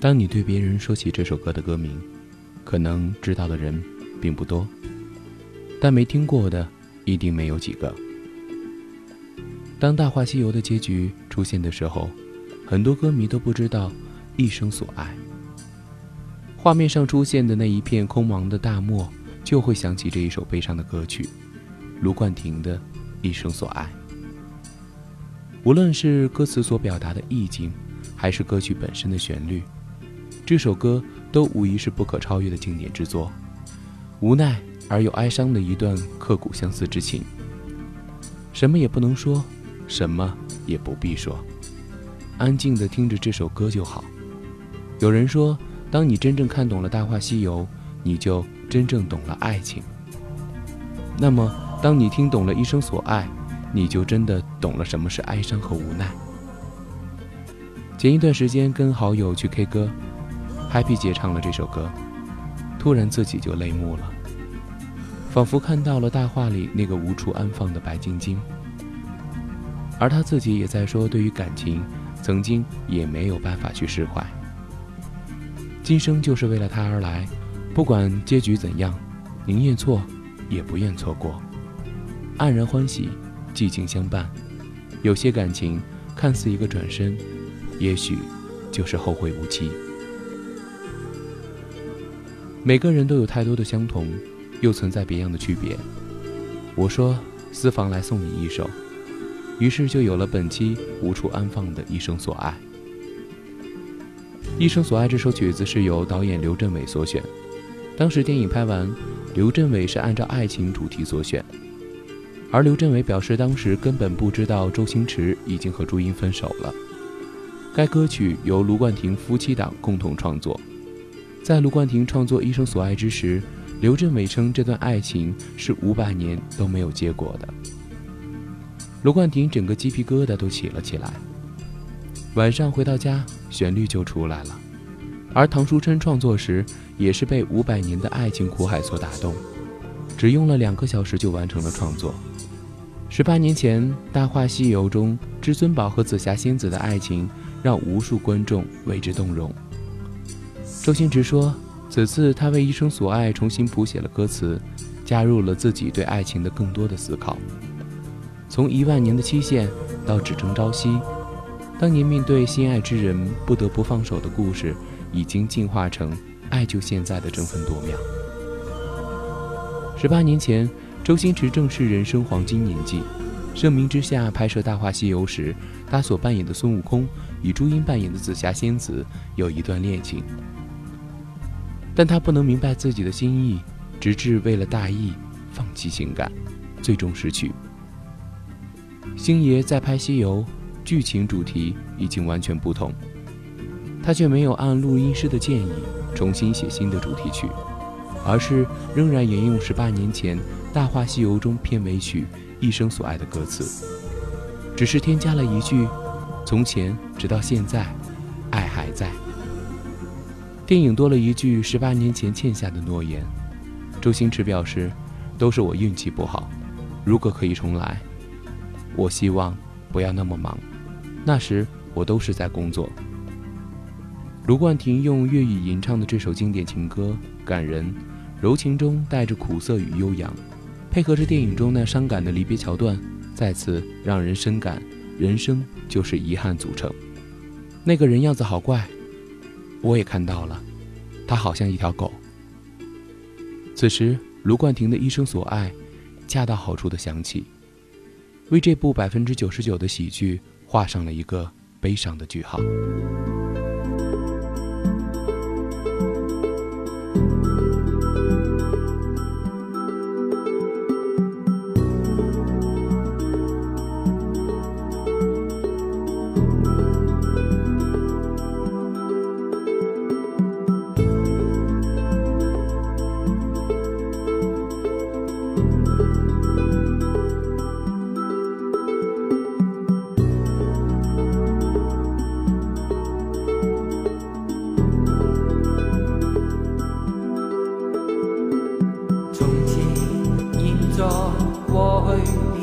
当你对别人说起这首歌的歌名，可能知道的人并不多，但没听过的一定没有几个。当《大话西游》的结局出现的时候，很多歌迷都不知道一生所爱。画面上出现的那一片空茫的大漠，就会想起这一首悲伤的歌曲——卢冠廷的《一生所爱》。无论是歌词所表达的意境，还是歌曲本身的旋律。这首歌都无疑是不可超越的经典之作，无奈而又哀伤的一段刻骨相思之情。什么也不能说，什么也不必说，安静的听着这首歌就好。有人说，当你真正看懂了《大话西游》，你就真正懂了爱情。那么，当你听懂了一生所爱，你就真的懂了什么是哀伤和无奈。前一段时间跟好友去 K 歌。Happy 姐唱了这首歌，突然自己就泪目了，仿佛看到了大话里那个无处安放的白晶晶。而她自己也在说，对于感情，曾经也没有办法去释怀。今生就是为了他而来，不管结局怎样，宁愿错，也不愿错过。黯然欢喜，寂静相伴。有些感情看似一个转身，也许就是后会无期。每个人都有太多的相同，又存在别样的区别。我说，私房来送你一首，于是就有了本期无处安放的一生所爱。一生所爱这首曲子是由导演刘镇伟所选，当时电影拍完，刘镇伟是按照爱情主题所选，而刘镇伟表示当时根本不知道周星驰已经和朱茵分手了。该歌曲由卢冠廷夫妻档共同创作。在卢冠廷创作《一生所爱》之时，刘镇伟称这段爱情是五百年都没有结果的。卢冠廷整个鸡皮疙瘩都起了起来。晚上回到家，旋律就出来了。而唐书琛创作时，也是被五百年的爱情苦海所打动，只用了两个小时就完成了创作。十八年前，《大话西游》中至尊宝和紫霞仙子的爱情，让无数观众为之动容。周星驰说：“此次他为《一生所爱》重新谱写了歌词，加入了自己对爱情的更多的思考。从一万年的期限到只争朝夕，当年面对心爱之人不得不放手的故事，已经进化成爱就现在的争分夺秒。十八年前，周星驰正是人生黄金年纪，盛名之下拍摄《大话西游》时，他所扮演的孙悟空与朱茵扮演的紫霞仙子有一段恋情。”但他不能明白自己的心意，直至为了大义放弃情感，最终失去。星爷在拍《西游》，剧情主题已经完全不同，他却没有按录音师的建议重新写新的主题曲，而是仍然沿用十八年前《大话西游》中片尾曲《一生所爱》的歌词，只是添加了一句：“从前直到现在，爱还在。”电影多了一句十八年前欠下的诺言，周星驰表示，都是我运气不好。如果可以重来，我希望不要那么忙，那时我都是在工作。卢冠廷用粤语吟唱的这首经典情歌，感人，柔情中带着苦涩与悠扬，配合着电影中那伤感的离别桥段，再次让人深感人生就是遗憾组成。那个人样子好怪。我也看到了，他好像一条狗。此时，卢冠廷的一生所爱，恰到好处的响起，为这部百分之九十九的喜剧画上了一个悲伤的句号。从前现在过去。